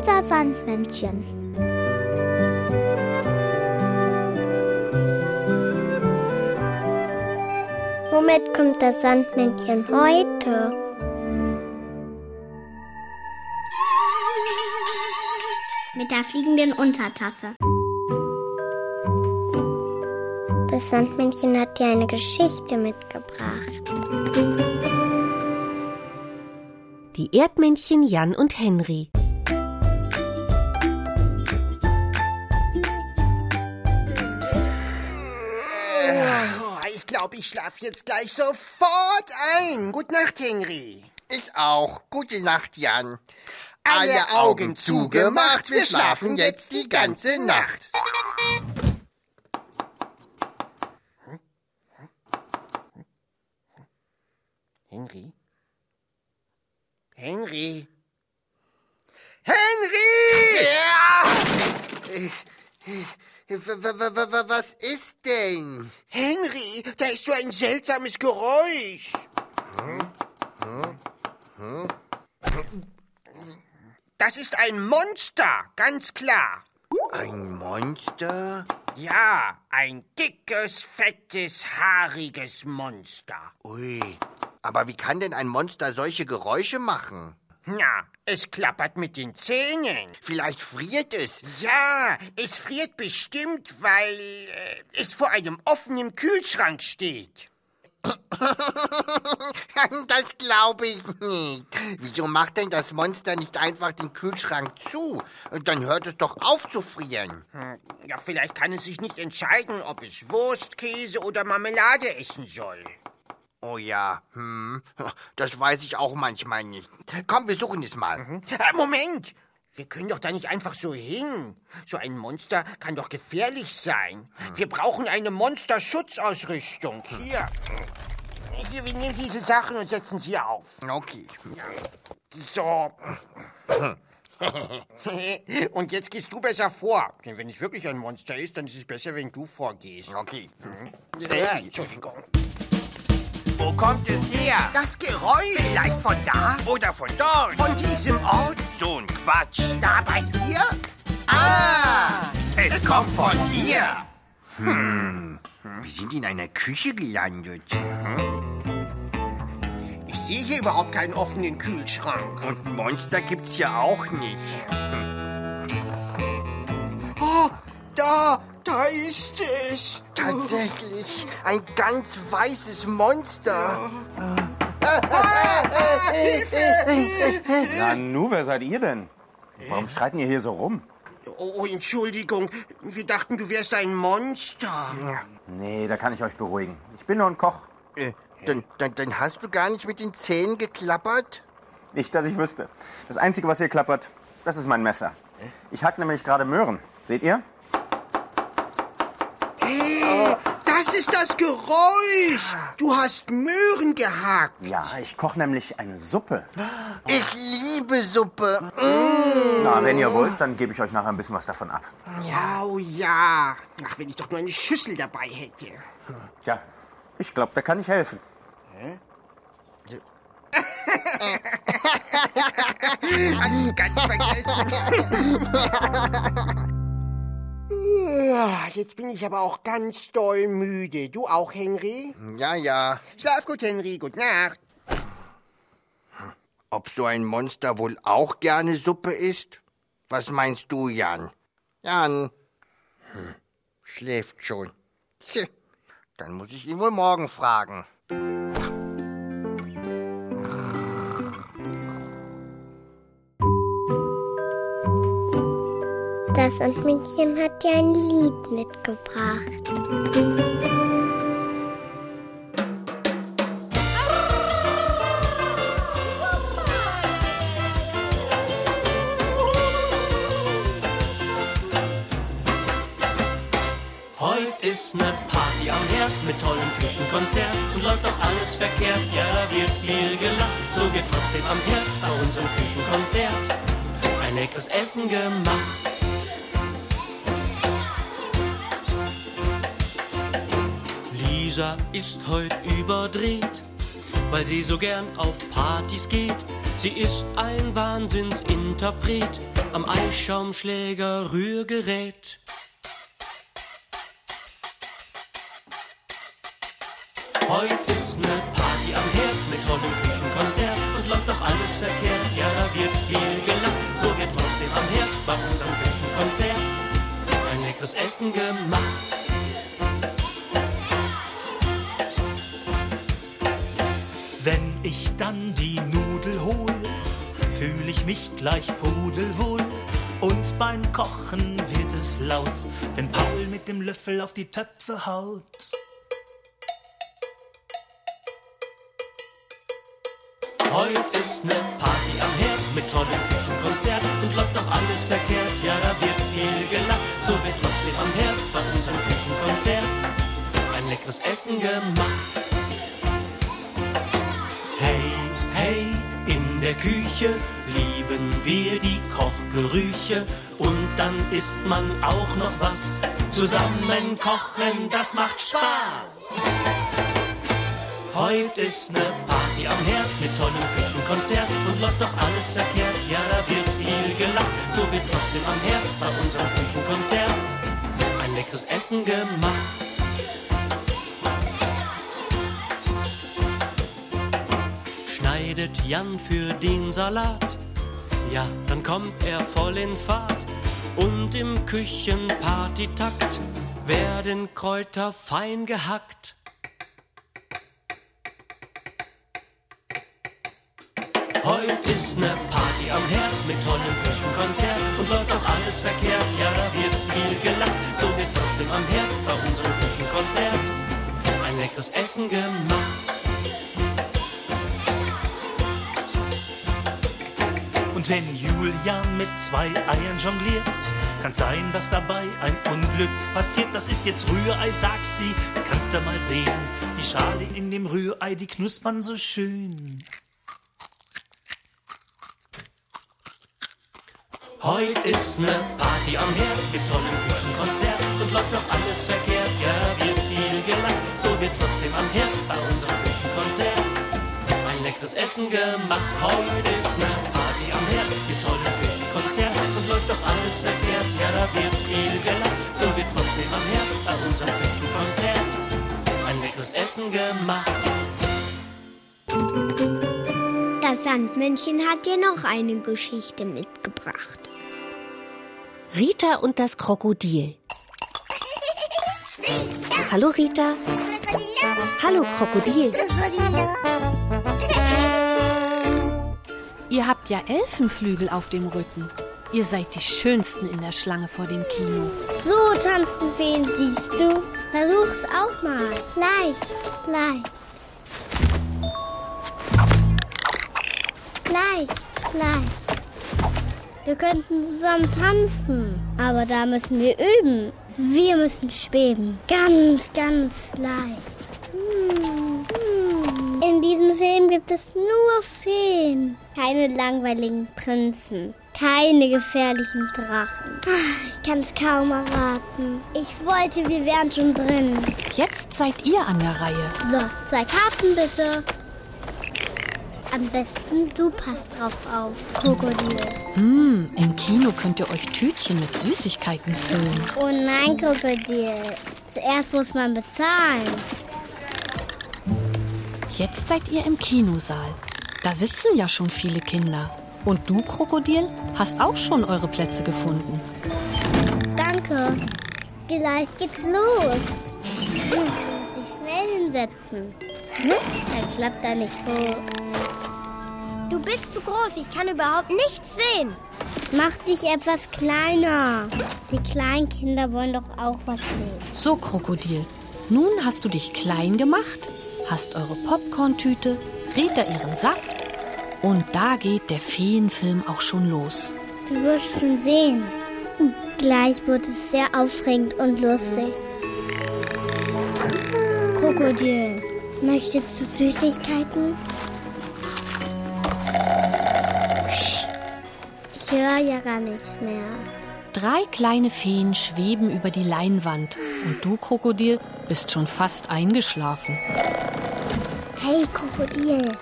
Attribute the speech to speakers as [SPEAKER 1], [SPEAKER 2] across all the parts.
[SPEAKER 1] Unser Sandmännchen.
[SPEAKER 2] Womit kommt das Sandmännchen heute?
[SPEAKER 1] Mit der fliegenden Untertasse.
[SPEAKER 2] Das Sandmännchen hat dir eine Geschichte mitgebracht.
[SPEAKER 3] Die Erdmännchen Jan und Henry.
[SPEAKER 4] Oh, ich glaube, ich schlafe jetzt gleich sofort ein. Gute Nacht, Henry.
[SPEAKER 5] Ich auch. Gute Nacht, Jan.
[SPEAKER 4] Alle Augen zugemacht, wir schlafen jetzt die ganze Nacht. Henry? Henry? Henry!
[SPEAKER 5] W- w- w- Was ist denn?
[SPEAKER 4] Henry, da ist so ein seltsames Geräusch. Das ist ein Monster, ganz klar.
[SPEAKER 5] Ein Monster?
[SPEAKER 4] Ja, ein dickes, fettes, haariges Monster.
[SPEAKER 5] Ui. Aber wie kann denn ein Monster solche Geräusche machen?
[SPEAKER 4] Na, es klappert mit den Zähnen.
[SPEAKER 5] Vielleicht friert es.
[SPEAKER 4] Ja, es friert bestimmt, weil äh, es vor einem offenen Kühlschrank steht.
[SPEAKER 5] Das glaube ich nicht. Wieso macht denn das Monster nicht einfach den Kühlschrank zu? Dann hört es doch auf zu frieren.
[SPEAKER 4] Hm, Ja, vielleicht kann es sich nicht entscheiden, ob es Wurst, Käse oder Marmelade essen soll.
[SPEAKER 5] Oh ja, hm. Das weiß ich auch manchmal nicht. Komm, wir suchen es mal.
[SPEAKER 4] Ah, Moment! Wir können doch da nicht einfach so hin. So ein Monster kann doch gefährlich sein. Wir brauchen eine Monsterschutzausrüstung. Hier. Hier, wir nehmen diese Sachen und setzen sie auf.
[SPEAKER 5] Okay.
[SPEAKER 4] So. Und jetzt gehst du besser vor. Denn wenn es wirklich ein Monster ist, dann ist es besser, wenn du vorgehst.
[SPEAKER 5] Okay.
[SPEAKER 4] Ja, Entschuldigung.
[SPEAKER 5] Wo kommt es her?
[SPEAKER 4] Das Geräusch. Vielleicht von da?
[SPEAKER 5] Oder von dort?
[SPEAKER 4] Von diesem Ort?
[SPEAKER 5] So ein Quatsch.
[SPEAKER 4] Da bei dir? Ah!
[SPEAKER 5] Es, kommt von hier. Hm. Wir sind in einer Küche gelandet.
[SPEAKER 4] Ich sehe hier überhaupt keinen offenen Kühlschrank.
[SPEAKER 5] Und Monster gibt's hier auch nicht.
[SPEAKER 4] Oh, da, da ist es.
[SPEAKER 5] Tatsächlich ein ganz weißes Monster.
[SPEAKER 6] Nanu, wer seid ihr denn? Warum schreit ihr hier so rum?
[SPEAKER 4] Oh, oh, Entschuldigung. Wir dachten, du wärst ein Monster.
[SPEAKER 6] Nee, da kann ich euch beruhigen. Ich bin nur ein Koch.
[SPEAKER 5] Äh, dann, dann, dann hast du gar nicht mit den Zähnen geklappert?
[SPEAKER 6] Nicht, dass ich wüsste. Das Einzige, was hier klappert, das ist mein Messer. Ich hack nämlich gerade Möhren. Seht ihr?
[SPEAKER 4] Hey, das ist das Geräusch. Du hast Möhren gehackt.
[SPEAKER 6] Ja, ich koche nämlich eine Suppe.
[SPEAKER 5] Ich liebe Suppe.
[SPEAKER 6] Na, wenn ihr wollt, dann gebe ich euch nachher ein bisschen was davon ab.
[SPEAKER 4] Ja, oh ja. Ach, wenn ich doch nur eine Schüssel dabei hätte.
[SPEAKER 6] Tja, ich glaube, da kann ich helfen.
[SPEAKER 4] Hat ganz vergessen. Ah, Jetzt bin ich aber auch ganz doll müde. Du auch, Henry?
[SPEAKER 5] Ja, ja.
[SPEAKER 4] Schlaf gut, Henry. Gute Nacht.
[SPEAKER 5] Ob so ein Monster wohl auch gerne Suppe isst? Was meinst du, Jan? Jan? Hm, schläft schon. Tja, dann muss ich ihn wohl morgen fragen.
[SPEAKER 2] Das Sandmännchen hat dir ein Lied mitgebracht.
[SPEAKER 7] Ist ne Party am Herd mit tollem Küchenkonzert und läuft doch alles verkehrt. Ja, da wird viel gelacht, so wird trotzdem am Herd bei unserem Küchenkonzert ein leckeres Essen gemacht. Lisa ist heut überdreht, weil sie so gern auf Partys geht. Sie ist ein Wahnsinnsinterpret am Eischaumschläger Rührgerät. Heute ist ne Party am Herd mit tollem Küchenkonzert und läuft doch alles verkehrt. Ja, da wird viel gelacht, so wird trotzdem am Herd bei unserem Küchenkonzert ein leckeres Essen gemacht.
[SPEAKER 8] Dann die Nudel hol, fühl ich mich gleich pudelwohl. Und beim Kochen wird es laut, wenn Paul mit dem Löffel auf die Töpfe haut.
[SPEAKER 7] Heute ist ne Party am Herd mit tollem Küchenkonzert und läuft doch alles verkehrt. Ja, da wird viel gelacht, so wird trotzdem am Herd bei unserem Küchenkonzert ein leckeres Essen gemacht. Hey, in der Küche lieben wir die Kochgerüche und dann isst man auch noch was. Zusammen kochen, das macht Spaß. Heute ist ne Party am Herd mit tollem Küchenkonzert und läuft doch alles verkehrt. Ja, da wird viel gelacht, so wird trotzdem am Herd bei unserem Küchenkonzert ein leckeres Essen gemacht. Schneidet Jan für den Salat, ja, dann kommt er voll in Fahrt und im Küchenpartytakt werden Kräuter fein gehackt. Heute ist ne Party am Herd mit tollem Küchenkonzert und läuft auch alles verkehrt. Ja, da wird viel gelacht, so wird trotzdem am Herd bei unserem Küchenkonzert ein leckeres Essen gemacht.
[SPEAKER 8] Wenn Julia mit zwei Eiern jongliert, kann sein, dass dabei ein Unglück passiert. Das ist jetzt Rührei, sagt sie. Kannst du mal sehen, die Schale in dem Rührei, die knuspern so schön.
[SPEAKER 7] Heute ist ne Party am Herd mit tollem Küchenkonzert und läuft doch alles verkehrt. Ja, wird viel gelacht, so wird trotzdem am Herd bei unserem Küchenkonzert leckeres Essen gemacht. Heute ist ne Party am Herd mit tollem Küchenkonzert und läuft doch alles verkehrt. Ja, da wird viel gelacht, so wird trotzdem am Herd bei unserem Küchenkonzert ein leckeres Essen gemacht.
[SPEAKER 1] Das Sandmännchen hat dir noch eine Geschichte mitgebracht.
[SPEAKER 3] Rita und das Krokodil. Hallo Rita. Hallo Krokodil.
[SPEAKER 9] Ihr habt ja Elfenflügel auf dem Rücken. Ihr seid die Schönsten in der Schlange vor dem Kino.
[SPEAKER 2] So tanzen Feen, siehst du? Versuch's auch mal. Leicht, leicht. Leicht, leicht. Wir könnten zusammen tanzen, aber da müssen wir üben. Wir müssen schweben. Ganz, ganz leicht. Hm. In diesem Film gibt es nur Feen. Keine langweiligen Prinzen. Keine gefährlichen Drachen. Ah, Ich kann es kaum erwarten. Ich wollte, wir wären schon drin.
[SPEAKER 9] Jetzt seid ihr an der Reihe.
[SPEAKER 2] So, zwei Karten bitte. Am besten du passt drauf auf, Krokodil.
[SPEAKER 9] Hm, im Kino könnt ihr euch Tütchen mit Süßigkeiten füllen.
[SPEAKER 2] Oh nein, Krokodil. Zuerst muss man bezahlen.
[SPEAKER 9] Jetzt seid ihr im Kinosaal. Da sitzen ja schon viele Kinder. Und du, Krokodil, hast auch schon eure Plätze gefunden.
[SPEAKER 2] Danke. Gleich geht's los. Ich muss dich schnell hinsetzen. Dann klappt er nicht hoch.
[SPEAKER 1] Du bist zu groß, ich kann überhaupt nichts sehen.
[SPEAKER 2] Mach dich etwas kleiner. Die kleinen Kinder wollen doch auch was sehen.
[SPEAKER 9] So, Krokodil, nun hast du dich klein gemacht, hast eure Popcorntüte, Rita ihren Saft und da geht der Feenfilm auch schon los.
[SPEAKER 2] Du wirst schon sehen. Gleich wird es sehr aufregend und lustig. Krokodil, möchtest du Süßigkeiten? Psst. Ich höre ja gar nichts mehr.
[SPEAKER 9] Drei kleine Feen schweben über die Leinwand und du, Krokodil, bist schon fast eingeschlafen.
[SPEAKER 2] Hey, Krokodil.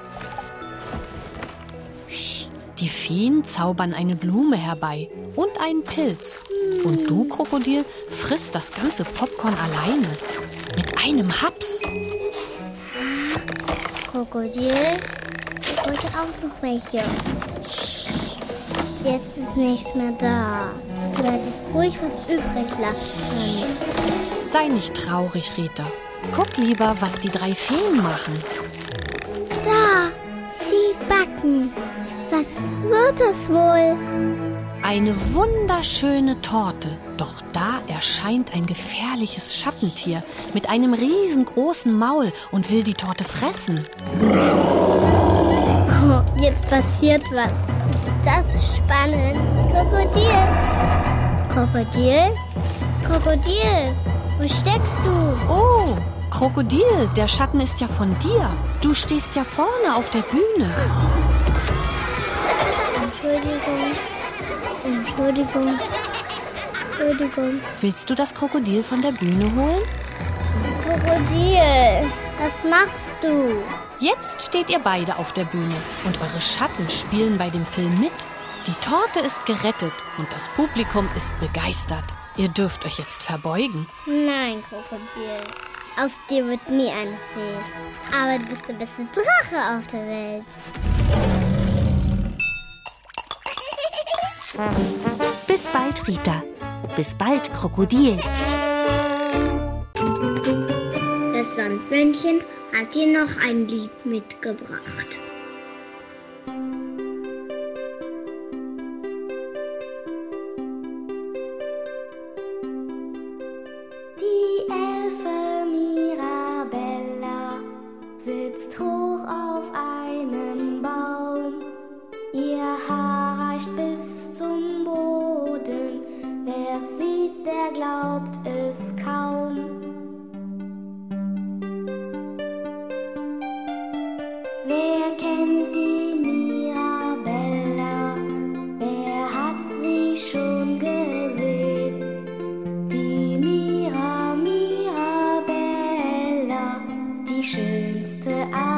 [SPEAKER 9] Die Feen zaubern eine Blume herbei und einen Pilz. Und du, Krokodil, frisst das ganze Popcorn alleine. Mit einem Haps.
[SPEAKER 2] Krokodil, ich wollte auch noch welche. Jetzt ist nichts mehr da. Du hättest ruhig was übrig lassen.
[SPEAKER 9] Sei nicht traurig, Rita. Guck lieber, was die drei Feen machen.
[SPEAKER 2] Backen. Was wird das wohl?
[SPEAKER 9] Eine wunderschöne Torte. Doch da erscheint ein gefährliches Schattentier mit einem riesengroßen Maul und will die Torte fressen.
[SPEAKER 2] Oh, jetzt passiert was. Ist das spannend? Krokodil. Krokodil? Krokodil, wo steckst du?
[SPEAKER 9] Oh, Krokodil, der Schatten ist ja von dir. Du stehst ja vorne auf der Bühne.
[SPEAKER 2] Entschuldigung. Entschuldigung. Entschuldigung.
[SPEAKER 9] Willst du das Krokodil von der Bühne holen?
[SPEAKER 2] Krokodil, was machst du?
[SPEAKER 9] Jetzt steht ihr beide auf der Bühne und eure Schatten spielen bei dem Film mit. Die Torte ist gerettet und das Publikum ist begeistert. Ihr dürft euch jetzt verbeugen.
[SPEAKER 2] Nein, Krokodil. Aus dir wird nie eine Fee. Aber du bist der beste Drache auf der Welt.
[SPEAKER 3] Bis bald, Rita. Bis bald, Krokodil.
[SPEAKER 1] Das Sandmännchen hat dir noch ein Lied mitgebracht.
[SPEAKER 10] Der glaubt es kaum. Wer kennt die Mirabella? Wer hat sie schon gesehen? Die Mira Mirabella, die schönste aller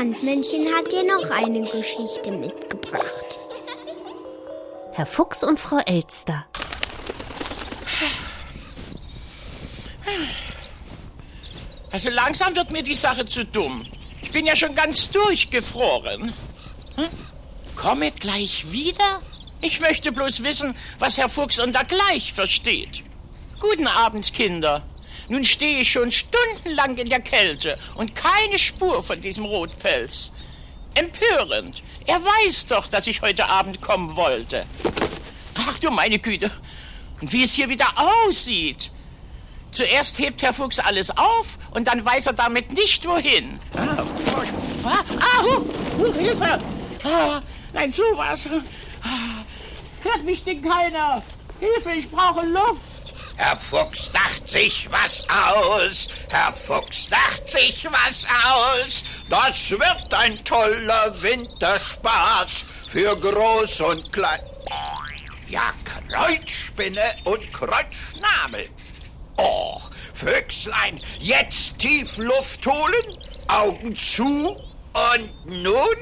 [SPEAKER 1] Sandmännchen hat dir noch eine Geschichte mitgebracht.
[SPEAKER 3] Herr Fuchs und Frau Elster.
[SPEAKER 11] Also langsam wird mir die Sache zu dumm. Ich bin ja schon ganz durchgefroren. Hm? Komme gleich wieder? Ich möchte bloß wissen, was Herr Fuchs unter gleich versteht. Guten Abend, Kinder. Nun stehe ich schon stundenlang in der Kälte und keine Spur von diesem Rotpelz. Empörend. Er weiß doch, dass ich heute Abend kommen wollte. Ach du meine Güte. Und wie es hier wieder aussieht. Zuerst hebt Herr Fuchs alles auf und dann weiß er damit nicht wohin. Ah, ah hu, hu, Hilfe! Ah, nein, sowas. Ah, hört mich denn keiner? Hilfe, ich brauche Luft.
[SPEAKER 12] Herr Fuchs dacht sich was aus. Herr Fuchs dacht sich was aus. Das wird ein toller Winterspaß für Groß und Klein. Ja, Kreuzspinne und Kreuzschnabel. Och, Füchslein, jetzt tief Luft holen, Augen zu und nun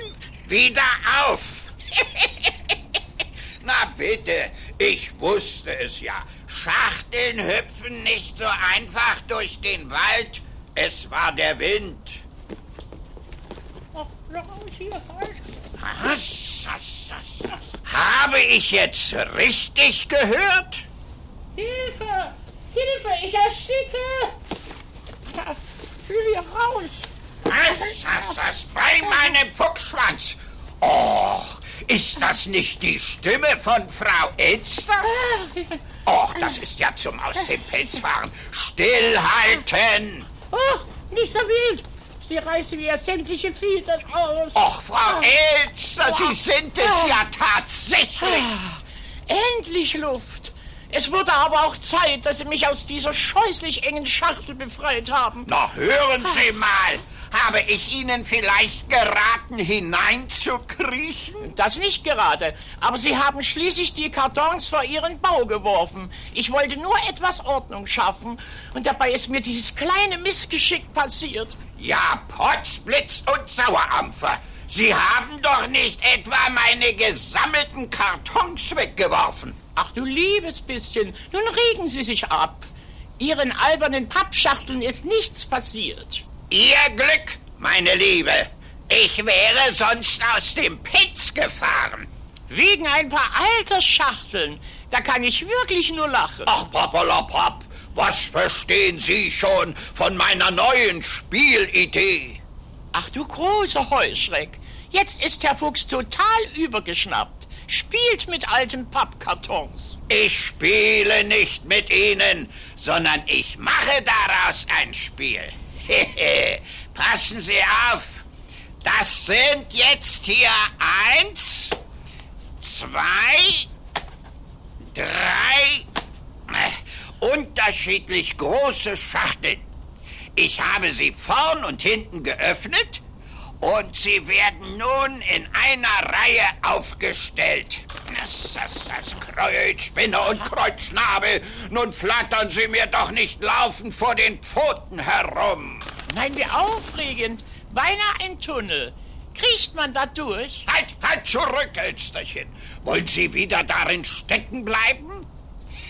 [SPEAKER 12] wieder auf. Na bitte, ich wusste es ja. Schachteln hüpfen nicht so einfach durch den Wald. Es war der Wind. Was? Habe ich jetzt richtig gehört?
[SPEAKER 11] Hilfe! Hilfe, ich ersticke! Ich will hier raus!
[SPEAKER 12] Was, was, was, bei meinem Fuchsschwanz? Och, ist das nicht die Stimme von Frau Elster? Och, das ist ja zum Aus dem Pelz fahren. Stillhalten!
[SPEAKER 11] Oh, nicht so wild! Sie reißen mir sämtliche Federn aus.
[SPEAKER 12] Och, Frau Elster, Sie sind es ja tatsächlich.
[SPEAKER 11] Endlich Luft. Es wurde aber auch Zeit, dass Sie mich aus dieser scheußlich engen Schachtel befreit haben.
[SPEAKER 12] Na, hören Sie mal. Habe ich Ihnen vielleicht geraten, hineinzukriechen?
[SPEAKER 11] Das nicht gerade. Aber Sie haben schließlich die Kartons vor Ihren Bau geworfen. Ich wollte nur etwas Ordnung schaffen. Und dabei ist mir dieses kleine Missgeschick passiert.
[SPEAKER 12] Ja, Potzblitz und Sauerampfer. Sie haben doch nicht etwa meine gesammelten Kartons weggeworfen.
[SPEAKER 11] Ach du liebes bisschen, nun regen Sie sich ab. Ihren albernen Pappschachteln ist nichts passiert.
[SPEAKER 12] Ihr Glück, meine Liebe. Ich wäre sonst aus dem Pitz gefahren.
[SPEAKER 11] Wegen ein paar alter Schachteln. Da kann ich wirklich nur lachen.
[SPEAKER 12] Ach, Papalapap, was verstehen Sie schon von meiner neuen Spielidee?
[SPEAKER 11] Ach du großer Heuschreck. Jetzt ist Herr Fuchs total übergeschnappt. Spielt mit alten Pappkartons.
[SPEAKER 12] Ich spiele nicht mit Ihnen, sondern ich mache daraus ein Spiel. Passen Sie auf. Das sind jetzt hier eins, zwei, drei äh, unterschiedlich große Schachteln. Ich habe sie vorn und hinten geöffnet und sie werden nun in einer Reihe aufgestellt. Das, das, das Kreuzspinne und Kreuzschnabel. Nun flattern Sie mir doch nicht laufend vor den Pfoten herum.
[SPEAKER 11] Nein, wie aufregend. Beinahe ein Tunnel. Kriecht man da durch?
[SPEAKER 12] Halt, halt zurück, Elsterchen. Wollen Sie wieder darin stecken bleiben?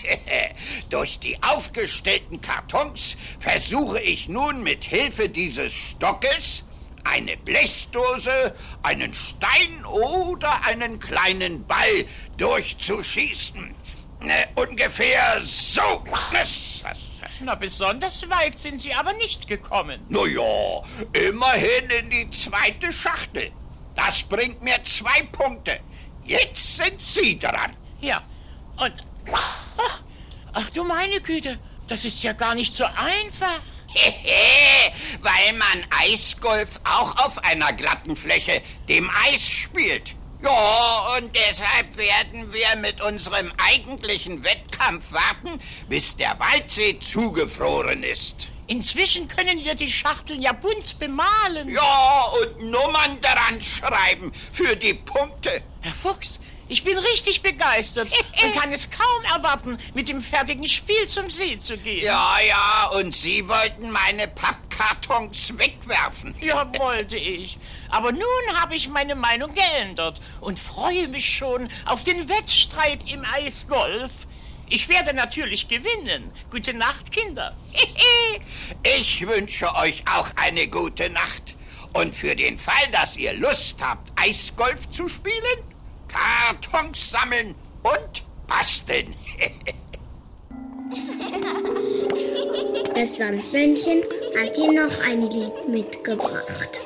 [SPEAKER 12] Durch die aufgestellten Kartons versuche ich nun mit Hilfe dieses Stockes eine Blechdose, einen Stein oder einen kleinen Ball durchzuschießen. Äh, ungefähr so.
[SPEAKER 11] Na, besonders weit sind Sie aber nicht gekommen.
[SPEAKER 12] Na ja, immerhin in die zweite Schachtel. Das bringt mir zwei Punkte. Jetzt sind Sie dran.
[SPEAKER 11] Ja, und... Ach, ach du meine Güte, das ist ja gar nicht so einfach.
[SPEAKER 12] Weil man Eisgolf auch auf einer glatten Fläche, dem Eis, spielt. Ja, und deshalb werden wir mit unserem eigentlichen Wettkampf warten, bis der Waldsee zugefroren ist.
[SPEAKER 11] Inzwischen können wir die Schachteln ja bunt bemalen.
[SPEAKER 12] Ja, und Nummern daran schreiben für die Punkte.
[SPEAKER 11] Herr Fuchs, ich bin richtig begeistert und kann es kaum erwarten, mit dem fertigen Spiel zum See zu gehen.
[SPEAKER 12] Ja, ja, und Sie wollten meine Pappkartons wegwerfen.
[SPEAKER 11] Ja, wollte ich. Aber nun habe ich meine Meinung geändert und freue mich schon auf den Wettstreit im Eisgolf. Ich werde natürlich gewinnen. Gute Nacht, Kinder.
[SPEAKER 12] Ich wünsche euch auch eine gute Nacht. Und für den Fall, dass ihr Lust habt, Eisgolf zu spielen, Kartons sammeln und basteln.
[SPEAKER 1] Das Sandmännchen hat dir noch ein Lied mitgebracht.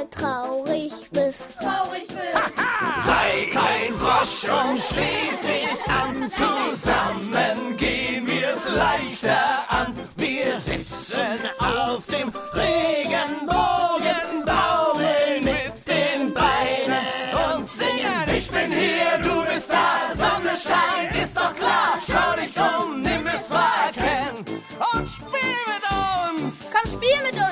[SPEAKER 13] Mal
[SPEAKER 2] traurig bist.
[SPEAKER 10] Traurig bist!
[SPEAKER 13] Sei kein Frosch und schließ dich an. Zusammen gehen wir's leichter an. Wir sitzen auf dem Regenbogen, baumeln mit den Beinen und singen. Ich bin hier, du bist da, Sonne scheint, ist doch klar. Schau dich um, nimm es wahr, kenn und spiel mit uns.
[SPEAKER 10] Komm, spiel mit uns!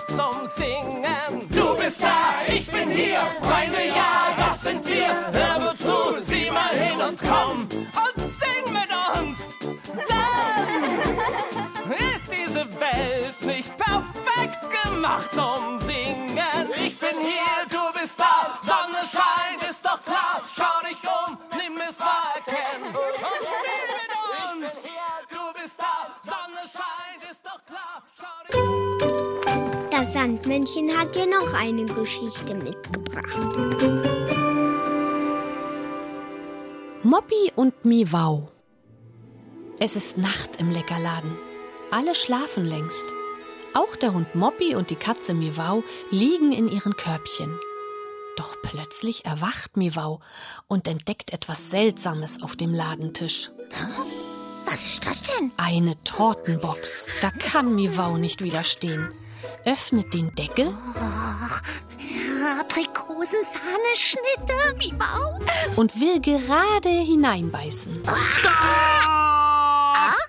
[SPEAKER 13] Gemacht zum Singen? Du bist da, ich bin hier, Freunde, ja, das sind wir. Hör nur zu, sieh mal hin und komm und sing mit uns. Dann ist diese Welt nicht perfekt gemacht zum Singen. Ich bin hier, du bist da, Sonne scheint,
[SPEAKER 1] Sandmännchen hat dir noch eine Geschichte mitgebracht.
[SPEAKER 9] Moppi und Miwau. Es ist Nacht im Leckerladen. Alle schlafen längst. Auch der Hund Moppi und die Katze Miwau liegen in ihren Körbchen. Doch plötzlich erwacht Miwau und entdeckt etwas Seltsames auf dem Ladentisch.
[SPEAKER 14] Was ist das denn?
[SPEAKER 9] Eine Tortenbox. Da kann Miwau nicht widerstehen. Öffnet den Deckel
[SPEAKER 14] Ach, Aprikosensahneschnitte, wie wow.
[SPEAKER 9] und will gerade hineinbeißen.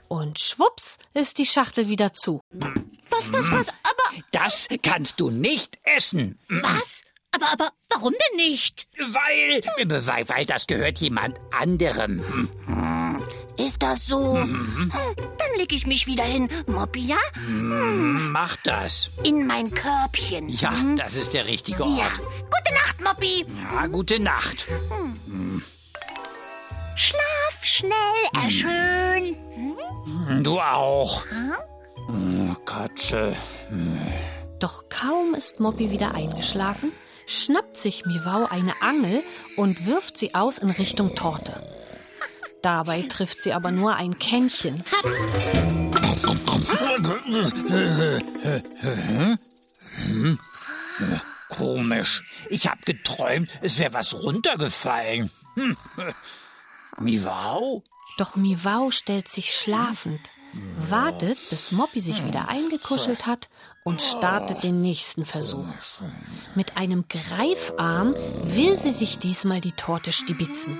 [SPEAKER 9] Und schwupps ist die Schachtel wieder zu.
[SPEAKER 14] Was, was, was? Aber
[SPEAKER 15] Das kannst du nicht essen.
[SPEAKER 14] was? Aber, aber warum denn nicht?
[SPEAKER 15] Weil, weil, weil das gehört jemand anderem.
[SPEAKER 14] Ist das so? Hm, Dann leg ich mich wieder hin, Moppi, ja?
[SPEAKER 15] Hm, Mach das.
[SPEAKER 14] In mein Körbchen.
[SPEAKER 15] Ja, das ist der richtige Ort.
[SPEAKER 14] Ja. Gute Nacht, Moppi.
[SPEAKER 15] Ja, gute Nacht.
[SPEAKER 14] Schlaf schnell, erschön.
[SPEAKER 15] Du auch. Oh, Katze.
[SPEAKER 9] Doch kaum ist Moppi wieder eingeschlafen, schnappt sich Miwau eine Angel und wirft sie aus in Richtung Torte. Dabei trifft sie aber nur ein Kännchen.
[SPEAKER 15] Hm? Komisch. Ich hab geträumt, es wäre was runtergefallen. Hm. Miwau?
[SPEAKER 9] Doch Miwau stellt sich schlafend, wartet, bis Moppi sich wieder eingekuschelt hat und startet den nächsten Versuch. Mit einem Greifarm will sie sich diesmal die Torte stibitzen.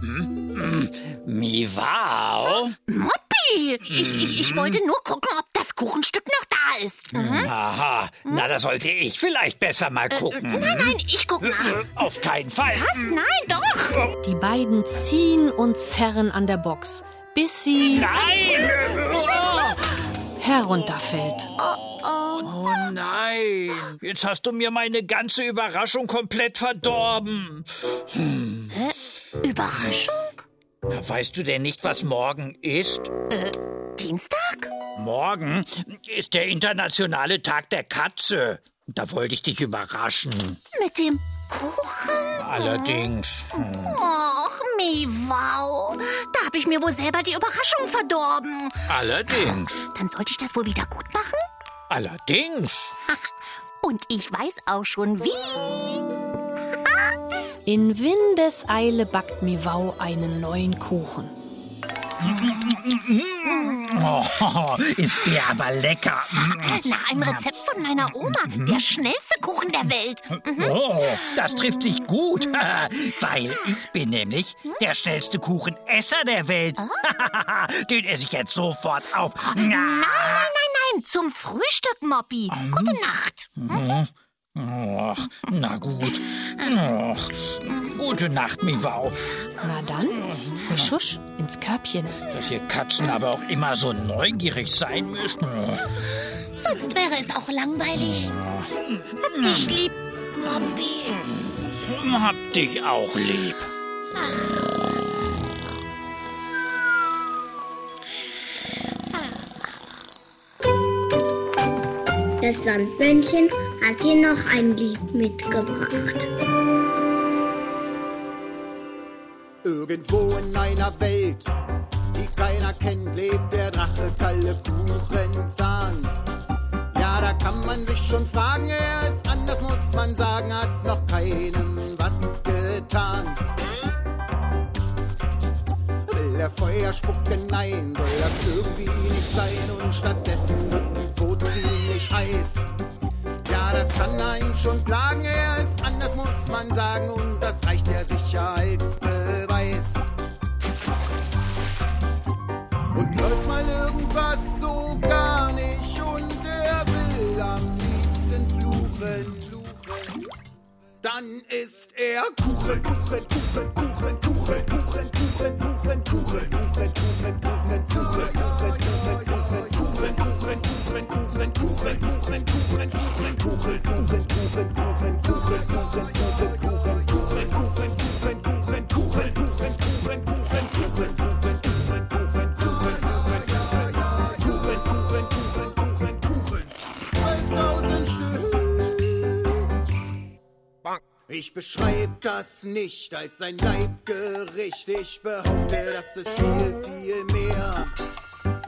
[SPEAKER 15] Hm? Miwau?
[SPEAKER 14] Moppi, ich, ich, ich wollte nur gucken, ob das Kuchenstück noch da ist. Mhm.
[SPEAKER 15] Aha, na, da sollte ich vielleicht besser mal gucken.
[SPEAKER 14] Nein, nein, ich guck nach.
[SPEAKER 15] Auf keinen Fall.
[SPEAKER 14] Was? Nein, doch.
[SPEAKER 9] Die beiden ziehen und zerren an der Box, bis sie...
[SPEAKER 15] Nein!
[SPEAKER 9] herunterfällt.
[SPEAKER 15] Oh nein, jetzt hast du mir meine ganze Überraschung komplett verdorben. Hm.
[SPEAKER 14] Hä? Überraschung?
[SPEAKER 15] Na, weißt du denn nicht, was morgen ist?
[SPEAKER 14] Äh, Dienstag?
[SPEAKER 15] Morgen ist der internationale Tag der Katze. Da wollte ich dich überraschen.
[SPEAKER 14] Mit dem Kuchen?
[SPEAKER 15] Allerdings. Hm.
[SPEAKER 14] Och, Miwau. Da habe ich mir wohl selber die Überraschung verdorben.
[SPEAKER 15] Allerdings.
[SPEAKER 14] Dann sollte ich das wohl wieder gut machen?
[SPEAKER 15] Allerdings.
[SPEAKER 14] Und ich weiß auch schon wie.
[SPEAKER 9] In Windeseile backt Miwau einen neuen Kuchen.
[SPEAKER 15] Oh, ist der aber lecker.
[SPEAKER 14] Nach einem Rezept von meiner Oma. Der schnellste Kuchen der Welt. Mhm.
[SPEAKER 15] Oh, das trifft sich gut, weil ich bin nämlich der schnellste Kuchenesser der Welt. Den esse ich jetzt sofort auf.
[SPEAKER 14] Nein, nein, nein, nein, zum Frühstück, Moppy. Gute Nacht.
[SPEAKER 15] Och, na gut. Och, gute Nacht, Miwau.
[SPEAKER 9] Na dann, husch, husch, ins Körbchen.
[SPEAKER 15] Dass ihr Katzen aber auch immer so neugierig sein müssen.
[SPEAKER 14] Sonst wäre es auch langweilig. Hab dich lieb, Moppy.
[SPEAKER 15] Hab dich auch lieb.
[SPEAKER 1] Das Sandmännchen hat dir noch ein Lied mitgebracht.
[SPEAKER 16] Irgendwo in einer Welt, die keiner kennt, lebt der Drache Kalle Kuchenzahn. Ja, da kann man sich schon fragen, er ist anders, muss man sagen, hat noch keinem was getan. Will er Feuer spucken? Nein, soll das irgendwie nicht sein und stattdessen wird die Brot ziemlich heiß. Ja, das kann einen schon plagen, er ist anders, muss man sagen, und das reicht der Sicherheitsbeweis. Und läuft mal irgendwas so gar nicht und er will am liebsten fluchen, fluchen. Dann ist er Kuchen, Kuchen, Kuchen, Kuchen, Kuchen, Kuchen, Kuchen, Kuchen, Kuchen, Kuchen, Kuchen, Kuchen, Kuchen, Kuchen, Kuchen, Kuchen, Kuchen, Ich beschreib das nicht als ein Leibgericht. Ich behaupte, das ist viel, viel mehr.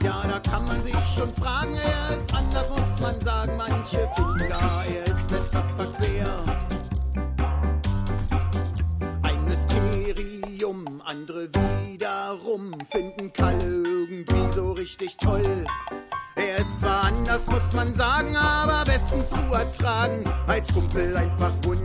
[SPEAKER 16] Ja, da kann man sich schon fragen, er ist anders, muss man sagen. Manche finden da, er ist etwas verquer. Ein Mysterium, andere wiederum finden Kalle irgendwie so richtig toll. Er ist zwar anders, muss man sagen, aber besten zu ertragen. Als Kumpel einfach wundervoll.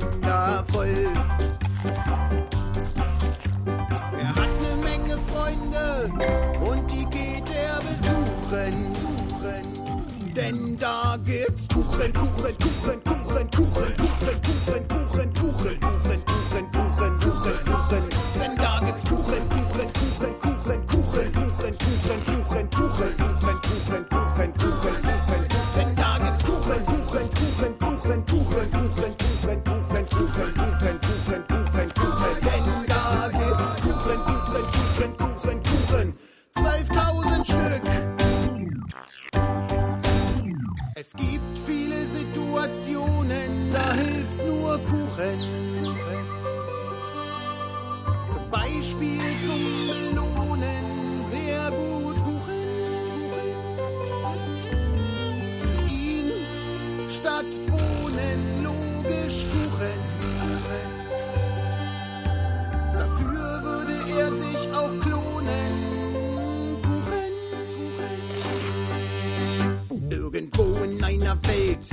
[SPEAKER 16] Einer Welt,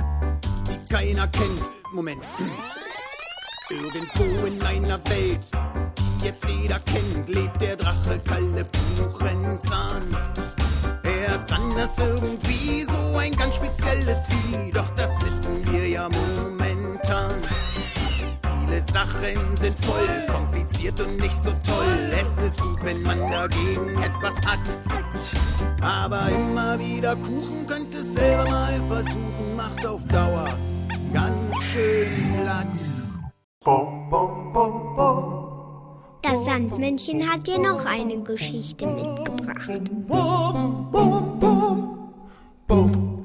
[SPEAKER 16] die keiner kennt. Moment. Irgendwo in einer Welt, die jetzt jeder kennt, lebt der Drache Kalle Kuchenzahn. Er ist anders irgendwie, so ein ganz spezielles Vieh, doch das wissen wir ja momentan. Viele Sachen sind voll kompliziert und nicht so toll. Es ist gut, wenn man dagegen etwas hat. Aber immer wieder Kuchen könnte selber mal versuchen, macht auf Dauer ganz schön platt.
[SPEAKER 1] Das Sandmännchen hat dir noch eine Geschichte mitgebracht.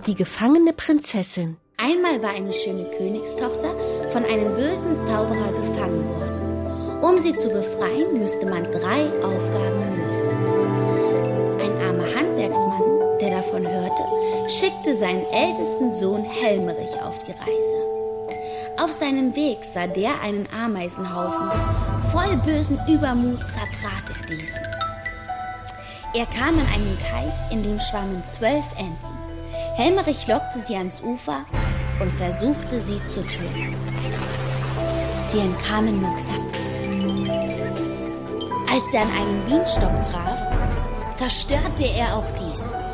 [SPEAKER 3] Die gefangene Prinzessin.
[SPEAKER 17] Einmal war eine schöne Königstochter von einem bösen Zauberer gefangen worden. Um sie zu befreien, müsste man drei Aufgaben lösen. Der davon hörte, schickte seinen ältesten Sohn Helmerich auf die Reise. Auf seinem Weg sah der einen Ameisenhaufen. Voll bösen Übermut zertrat er diesen. Er kam an einen Teich, in dem schwammen zwölf Enten. Helmerich lockte sie ans Ufer und versuchte sie zu töten. Sie entkamen nur knapp. Als er an einen Bienenstock traf, zerstörte er auch diesen.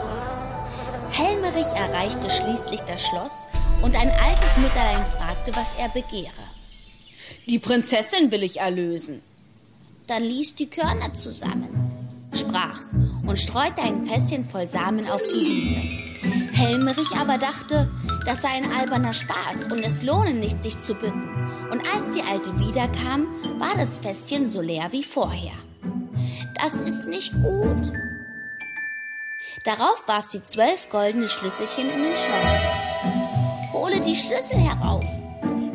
[SPEAKER 17] Helmerich erreichte schließlich das Schloss und ein altes Mütterlein fragte, was er begehre.
[SPEAKER 18] Die Prinzessin will ich erlösen.
[SPEAKER 17] Dann ließ die Körner zusammen, sprach's und streute ein Fässchen voll Samen auf die Wiese. Helmerich aber dachte, das sei ein alberner Spaß und es lohne nicht, sich zu bücken. Und als die Alte wiederkam, war das Fässchen so leer wie vorher. Das ist nicht gut. Darauf warf sie zwölf goldene Schlüsselchen in den Schloss. Hole die Schlüssel herauf.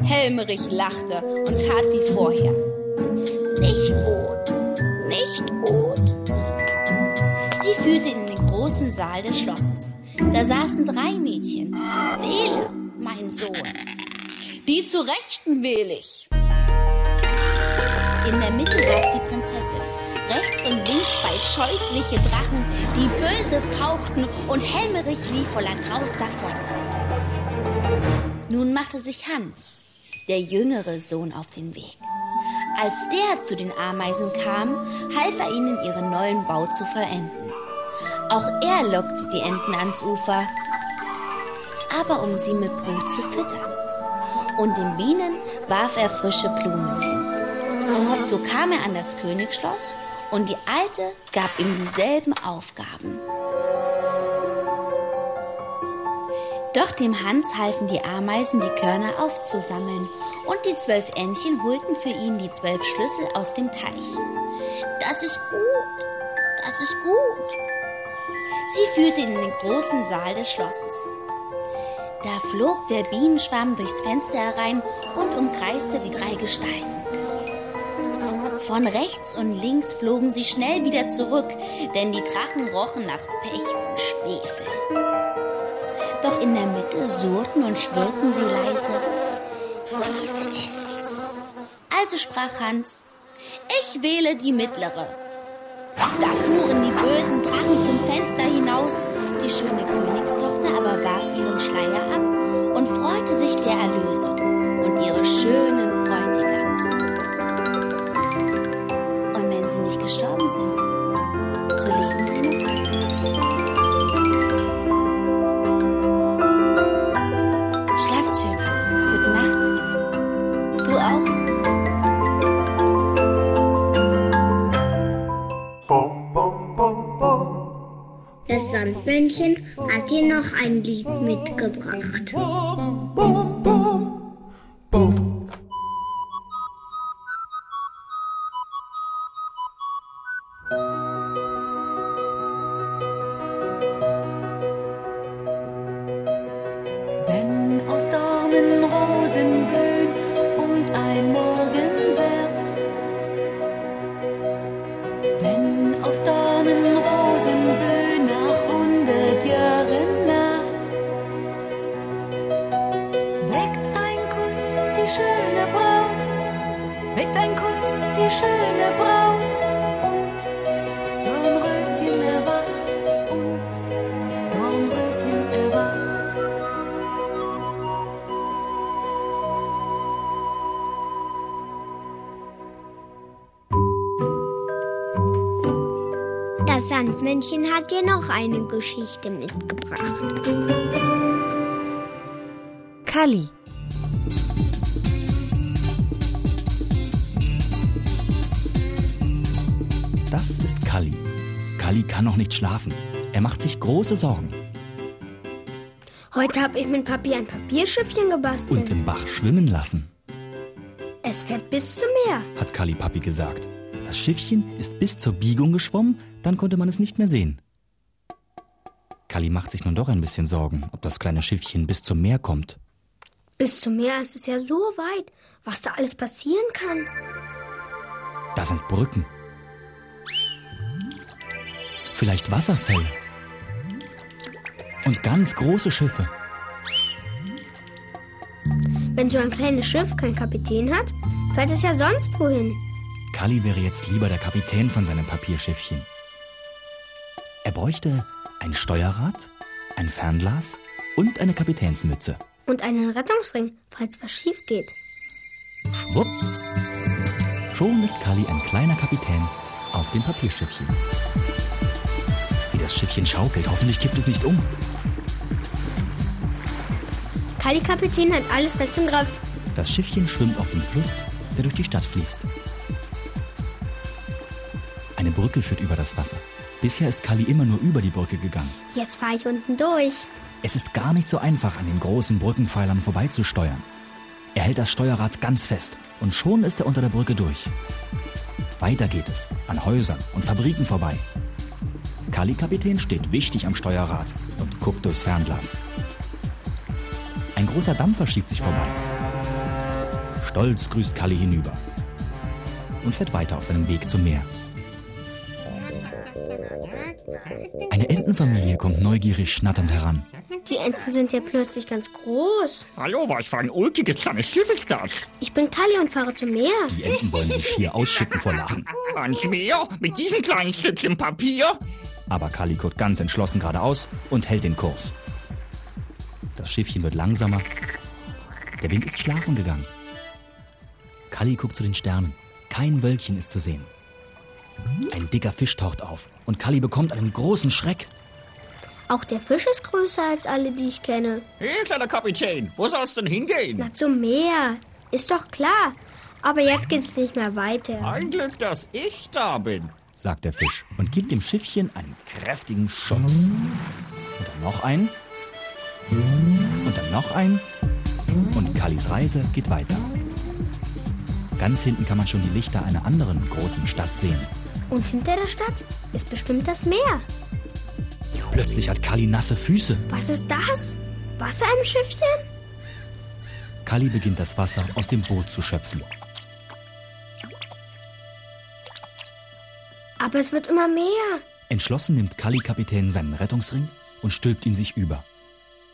[SPEAKER 18] Helmerich lachte und tat wie vorher.
[SPEAKER 17] Nicht gut, nicht gut. Sie führte in den großen Saal des Schlosses. Da saßen drei Mädchen. Wähle, mein Sohn.
[SPEAKER 18] Die zu Rechten wähle ich.
[SPEAKER 17] In der Mitte saß die. Rechts und links zwei scheußliche Drachen, die böse fauchten und Helmerich lief voller Graus davon. Nun machte sich Hans, der jüngere Sohn, auf den Weg. Als der zu den Ameisen kam, half er ihnen, ihren neuen Bau zu vollenden. Auch er lockte die Enten ans Ufer, aber um sie mit Brot zu füttern. Und den Bienen warf er frische Blumen hin. So kam er an das Königsschloss und die Alte gab ihm dieselben Aufgaben. Doch dem Hans halfen die Ameisen, die Körner aufzusammeln, und die zwölf Entchen holten für ihn die zwölf Schlüssel aus dem Teich. Das ist gut, das ist gut. Sie führte ihn in den großen Saal des Schlosses. Da flog der Bienenschwarm durchs Fenster herein und umkreiste die drei Gestalten. Von rechts und links flogen sie schnell wieder zurück, denn die Drachen rochen nach Pech und Schwefel. Doch in der Mitte surrten und schwirrten sie leise. Diese ist's. Also sprach Hans, ich wähle die mittlere. Da fuhren die bösen Drachen zum Fenster hinaus. Die schöne Königstochter aber warf ihren Schleier ab und freute sich der Erlösung und ihres schönen
[SPEAKER 1] Sandmännchen hat dir noch ein Lied mitgebracht.
[SPEAKER 19] Wenn aus Dornen Rosen blühen und ein Morgen wird. Wenn aus
[SPEAKER 1] Sandmännchen hat dir noch eine Geschichte mitgebracht.
[SPEAKER 3] Kalli.
[SPEAKER 20] Das ist Kalli. Kalli kann noch nicht schlafen. Er macht sich große Sorgen.
[SPEAKER 21] Heute habe ich mit Papi ein Papierschiffchen gebastelt.
[SPEAKER 20] Und im Bach schwimmen lassen,
[SPEAKER 21] Es fährt bis zum Meer.
[SPEAKER 20] hat Kali Papi gesagt. Das Schiffchen ist bis zur Biegung geschwommen, dann konnte man es nicht mehr sehen. Kali macht sich nun doch ein bisschen Sorgen, ob das kleine Schiffchen bis zum Meer kommt.
[SPEAKER 21] Bis zum Meer ist es ja so weit, was da alles passieren kann.
[SPEAKER 20] Da sind Brücken. Vielleicht Wasserfälle. Und ganz große Schiffe.
[SPEAKER 21] Wenn so ein kleines Schiff keinen Kapitän hat, fährt es ja sonst wohin.
[SPEAKER 20] Kali wäre jetzt lieber der Kapitän von seinem Papierschiffchen. Er bräuchte ein Steuerrad, ein Fernglas und eine Kapitänsmütze.
[SPEAKER 21] Und einen Rettungsring, falls was schief geht.
[SPEAKER 20] Schwupps! Schon ist Kali ein kleiner Kapitän auf dem Papierschiffchen. Wie das Schiffchen schaukelt, hoffentlich kippt es nicht um.
[SPEAKER 21] Kali Kapitän hat alles fest im Griff.
[SPEAKER 20] Das Schiffchen schwimmt auf dem Fluss, der durch die Stadt fließt. Eine Brücke führt über das Wasser. Bisher ist Kali immer nur über die Brücke gegangen.
[SPEAKER 21] Jetzt fahre ich unten durch.
[SPEAKER 20] Es ist gar nicht so einfach, an den großen Brückenpfeilern vorbeizusteuern. Er hält das Steuerrad ganz fest und schon ist er unter der Brücke durch. Weiter geht es, an Häusern und Fabriken vorbei. Kali Kapitän steht wichtig am Steuerrad und guckt durchs Fernglas. Ein großer Dampfer schiebt sich vorbei. Stolz grüßt Kali hinüber und fährt weiter auf seinem Weg zum Meer. Entenfamilie kommt neugierig schnatternd heran.
[SPEAKER 21] Die Enten sind ja plötzlich ganz groß.
[SPEAKER 22] Hallo, was für ein ulkiges kleines Schiff ist das?
[SPEAKER 21] Ich bin Kali und fahre zum Meer.
[SPEAKER 20] Die Enten wollen sich schier ausschicken vor Lachen.
[SPEAKER 22] Ans Meer? Mit diesem kleinen Stückchen Papier?
[SPEAKER 20] Aber Kali guckt ganz entschlossen geradeaus und hält den Kurs. Das Schiffchen wird langsamer. Der Wind ist schlafen gegangen. Kali guckt zu den Sternen. Kein Wölkchen ist zu sehen. Ein dicker Fisch taucht auf und Kali bekommt einen großen Schreck.
[SPEAKER 21] Auch der Fisch ist größer als alle, die ich kenne.
[SPEAKER 22] Hey, kleiner Kapitän, wo soll's denn hingehen?
[SPEAKER 21] Na, zum Meer. Ist doch klar. Aber jetzt geht's nicht mehr weiter.
[SPEAKER 22] Ein Glück, dass ich da bin.
[SPEAKER 20] sagt der Fisch und gibt dem Schiffchen einen kräftigen Schubs. Und dann noch einen. Und dann noch einen. Und Kallis Reise geht weiter. Ganz hinten kann man schon die Lichter einer anderen großen Stadt sehen.
[SPEAKER 21] Und hinter der Stadt ist bestimmt das Meer.
[SPEAKER 20] Plötzlich hat Kalli nasse Füße.
[SPEAKER 21] Was ist das? Wasser im Schiffchen?
[SPEAKER 20] Kalli beginnt das Wasser aus dem Boot zu schöpfen.
[SPEAKER 21] Aber es wird immer mehr.
[SPEAKER 20] Entschlossen nimmt Kalli-Kapitän seinen Rettungsring und stülpt ihn sich über.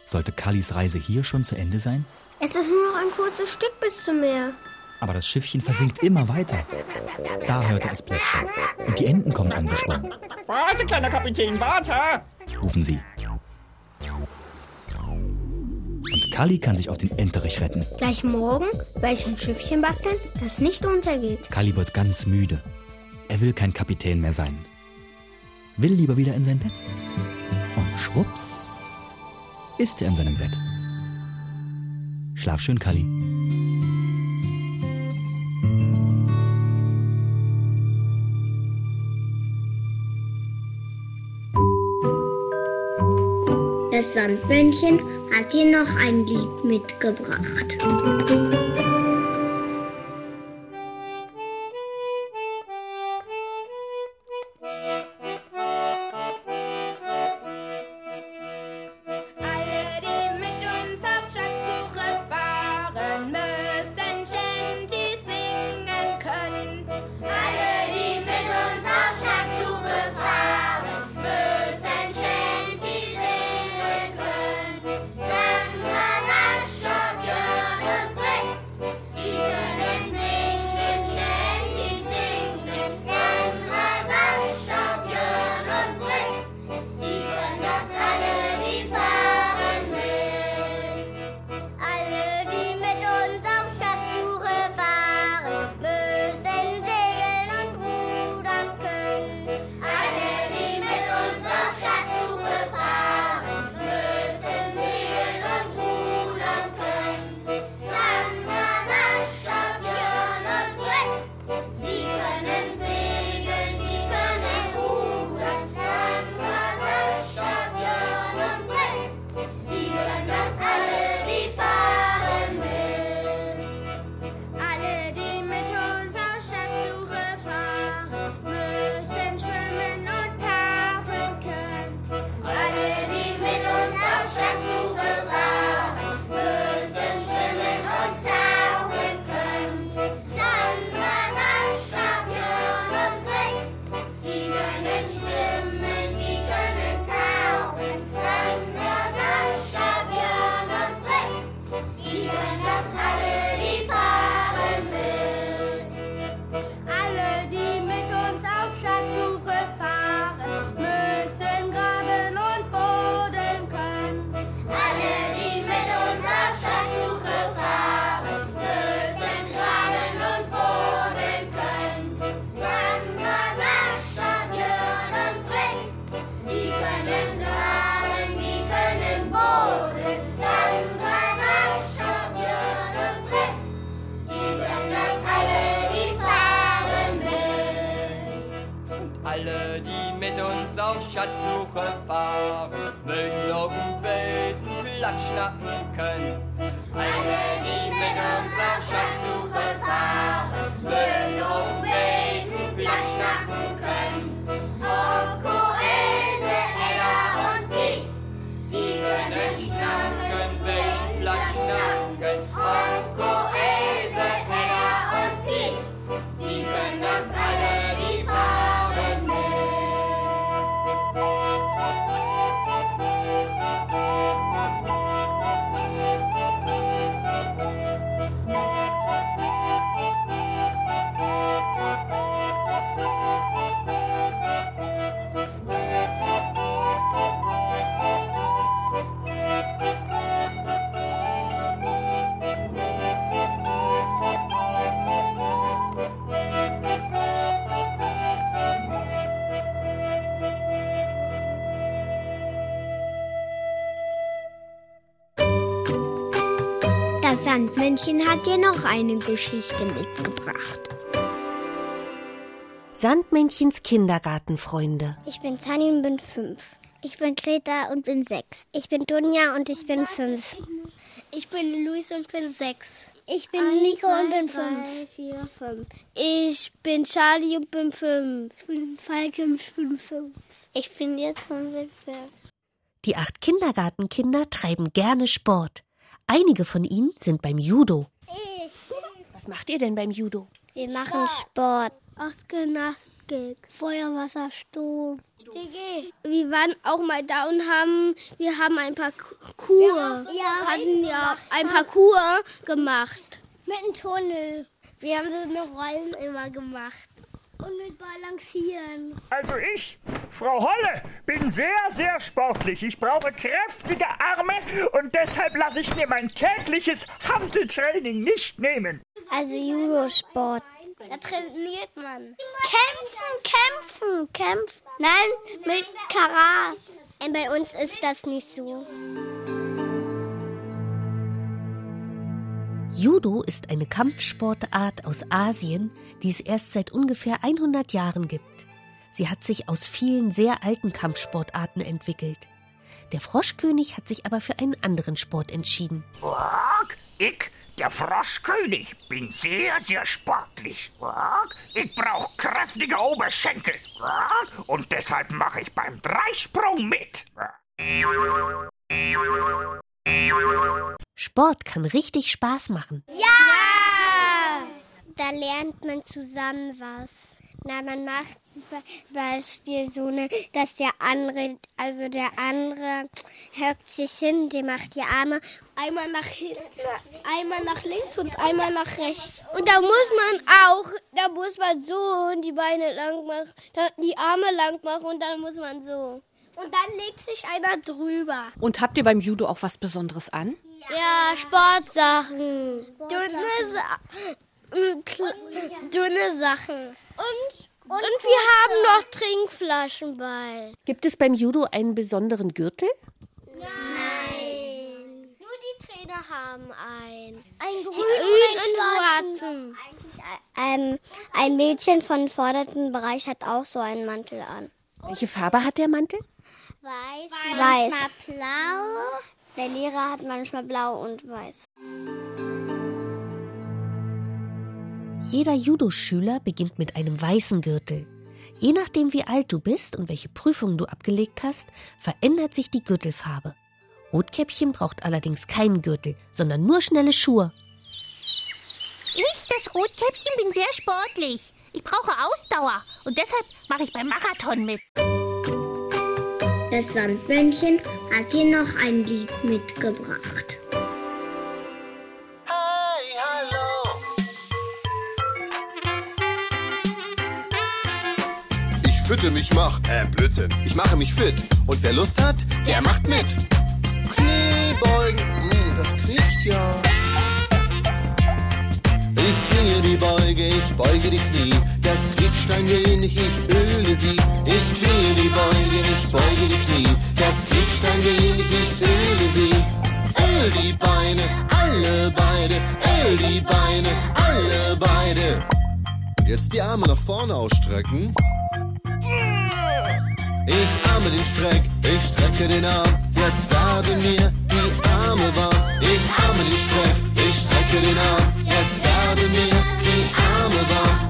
[SPEAKER 20] Sollte Kallis Reise hier schon zu Ende sein?
[SPEAKER 21] Es ist nur noch ein kurzes Stück bis zum Meer.
[SPEAKER 20] Aber das Schiffchen versinkt immer weiter. Da hört er es plätschern. Und die Enten kommen angeschwommen,
[SPEAKER 22] Warte, kleiner Kapitän, warte!
[SPEAKER 20] rufen sie. Und Kalli kann sich auf den Enterich retten.
[SPEAKER 21] Gleich morgen werde ich ein Schiffchen basteln, das nicht untergeht.
[SPEAKER 20] Kalli wird ganz müde. Er will kein Kapitän mehr sein. Will lieber wieder in sein Bett. Und schwupps ist er in seinem Bett. Schlaf schön, Kalli.
[SPEAKER 23] Das Sandmännchen hat dir noch ein Lied mitgebracht.
[SPEAKER 1] Sandmännchen hat dir noch eine Geschichte mitgebracht.
[SPEAKER 3] Sandmännchens Kindergartenfreunde.
[SPEAKER 2] Ich bin Tani und bin fünf. Ich bin Greta und bin sechs. Ich bin Dunja und ich bin fünf. Ich bin Luis und bin sechs. Ich bin
[SPEAKER 1] Eins,
[SPEAKER 2] Nico und bin
[SPEAKER 1] drei,
[SPEAKER 2] fünf. Vier, fünf. Ich bin Charlie und bin fünf. Ich bin Falke und bin fünf. Ich bin jetzt und bin fünf.
[SPEAKER 3] Die acht Kindergartenkinder treiben gerne Sport. Einige von ihnen sind beim Judo. Was macht ihr denn beim Judo?
[SPEAKER 2] Wir machen Sport. Aus Gymnastik, Feuerwasser, Sturm. Wir waren auch mal da und haben, wir haben ein Parcours,
[SPEAKER 1] Ja,
[SPEAKER 2] hatten ja ein Parcours gemacht. Mit einem Tunnel. Wir haben so eine Rollen immer gemacht. Und mit Balancieren.
[SPEAKER 15] Also ich, Frau Holle, bin sehr, sehr sportlich. Ich brauche kräftige Arme und deshalb lasse ich mir mein tägliches Handeltraining nicht nehmen.
[SPEAKER 2] Also Judo-Sport. Da trainiert man. Kämpfen, kämpfen, kämpfen. Nein, mit Karat. Und bei uns ist das nicht so.
[SPEAKER 3] Judo ist eine Kampfsportart aus Asien, die es erst seit ungefähr 100 Jahren gibt. Sie hat sich aus vielen sehr alten Kampfsportarten entwickelt. Der Froschkönig hat sich aber für einen anderen Sport entschieden.
[SPEAKER 15] Ich, der Froschkönig, bin sehr, sehr sportlich. Ich brauche kräftige Oberschenkel. Und deshalb mache ich beim Dreisprung mit.
[SPEAKER 3] Sport kann richtig Spaß machen.
[SPEAKER 2] Ja! Da lernt man zusammen was. Na, man macht zum Beispiel so eine, dass der andere, also der andere hockt sich hin, der macht die Arme einmal nach hinten, einmal nach links und einmal nach rechts. Und da muss man auch, da muss man so die Beine lang machen, die Arme lang machen und dann muss man so. Und dann legt sich einer drüber.
[SPEAKER 9] Und habt ihr beim Judo auch was Besonderes an?
[SPEAKER 2] Ja, Sportsachen. Dünne, Sa m, kl- dünne Sachen. Und, und, wir haben noch Trinkflaschen bei.
[SPEAKER 3] Gibt es beim Judo einen besonderen Gürtel?
[SPEAKER 2] Nein. Nur die Trainer haben einen. Ein grün
[SPEAKER 1] und
[SPEAKER 2] und schwarzen. Ähm, ein Mädchen von vorderten Bereich hat auch so einen Mantel an.
[SPEAKER 3] Welche Farbe hat der Mantel?
[SPEAKER 2] Weiß,
[SPEAKER 1] Weiß.
[SPEAKER 2] manchmal blau. Der Lehrer hat manchmal blau und weiß.
[SPEAKER 3] Jeder Judo-Schüler beginnt mit einem weißen Gürtel. Je nachdem, wie alt du bist und welche Prüfungen du abgelegt hast, verändert sich die Gürtelfarbe. Rotkäppchen braucht allerdings keinen Gürtel, sondern nur schnelle Schuhe.
[SPEAKER 24] Ich, das Rotkäppchen, bin sehr sportlich. Ich brauche Ausdauer und deshalb mache ich beim Marathon mit.
[SPEAKER 1] Das Sandmännchen hat dir noch ein Lied mitgebracht.
[SPEAKER 25] Ich fütte mich, mach, äh, Blödsinn. Ich mache mich fit. Und wer Lust hat, der macht mit. Kniebeugen, mm, das quietscht ja. Ich knie die Beuge, ich beuge die Knie. Das quietscht ein wenig, ich öle sie. Ich knie die Beuge, ich beuge die Knie. Das quietscht ein wenig, ich öle sie. Öl die Beine, alle beide. Öl die Beine, alle beide. Und jetzt die Arme nach vorne ausstrecken. Ich arme den Streck, ich strecke den Arm, jetzt werden mir die Arme warm. Ich arme den Streck, ich strecke den Arm, jetzt werden mir die Arme warm.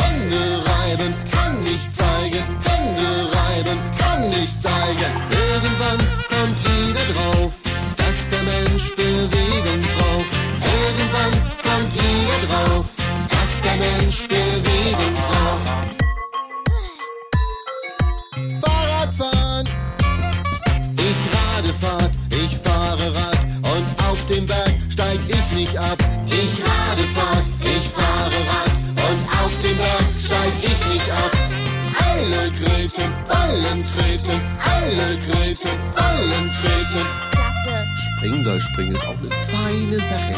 [SPEAKER 25] Hände reiben, kann nicht zeigen, Hände reiben, kann nicht zeigen. Irgendwann kommt jeder drauf, dass der Mensch Bewegung braucht. Irgendwann kommt jeder drauf, dass der Mensch Bewegung braucht. Fahrradfahren, ich Radefahrt, ich fahre Rad und auf dem Berg steig ich nicht ab. Ich Radefahrt, ich fahre Rad und auf dem Berg steig ich nicht ab. Alle Gräten wollen's treten, alle Gräten wollen's treten.
[SPEAKER 2] Klasse.
[SPEAKER 25] Springen soll springen ist auch eine feine Sache.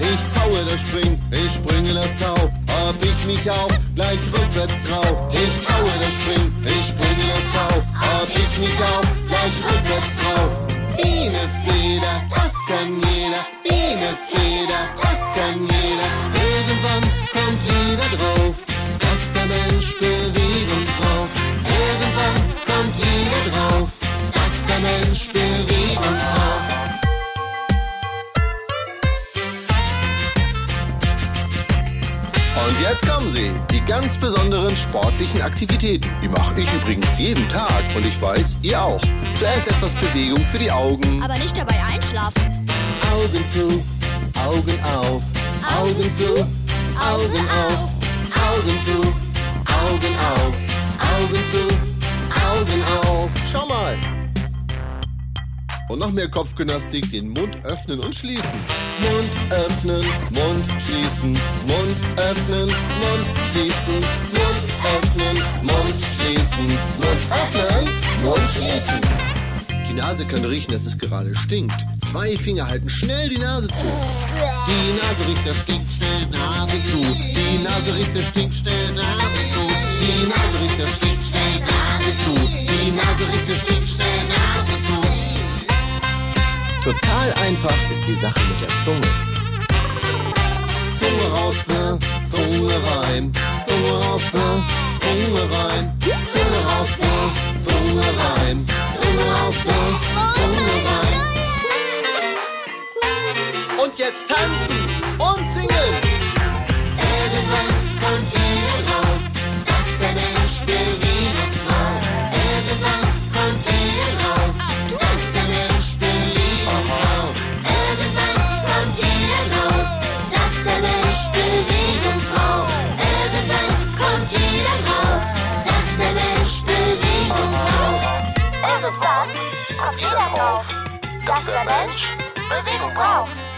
[SPEAKER 25] Ich taue das Spring, ich springe das Tau, ob ich mich auch gleich rückwärts trau. Ich taue das Spring, ich springe das Tau, ob ich mich auch gleich rückwärts trau. Wie ne Feder, das kann jeder, wie ne Feder, das kann jeder. Irgendwann kommt jeder drauf, dass der Mensch Bewegung Und jetzt kommen sie, die ganz besonderen sportlichen Aktivitäten. Die mache ich übrigens jeden Tag und ich weiß, ihr auch. Zuerst etwas Bewegung für die Augen.
[SPEAKER 26] Aber nicht dabei einschlafen.
[SPEAKER 25] Augen zu, Augen auf, Augen zu, Augen auf, Augen zu, Augen auf, Augen zu, Augen auf. Schau mal. Und noch mehr Kopfgymnastik, den Mund öffnen und schließen. Mund öffnen, Mund schließen, Mund öffnen, Mund schließen, Mund öffnen, Mund schließen, Mund öffnen, Mund schließen. Die Nase kann riechen, dass es gerade stinkt. Zwei Finger halten schnell die Nase zu. Die Nase riecht, der stinkt, schnell Nase zu. Die Nase riecht, der stinkt, schnell Nase zu. Die Nase riecht, der stinkt, schnell Nase zu. Die Nase riecht, der stinkt, Total einfach ist die Sache mit der Zunge. Zunge raus, äh, Zunge rein. Zunge raus, äh, Zunge rein. Zunge raus, äh, Zunge rein. Zunge raus, äh, Zunge rein. Und jetzt tanzen und singen. Irgendwann kommt jeder drauf, dass der Mensch Bewegung braucht.
[SPEAKER 10] Irgendwann kommt jeder drauf, dass der Mensch Bewegung braucht.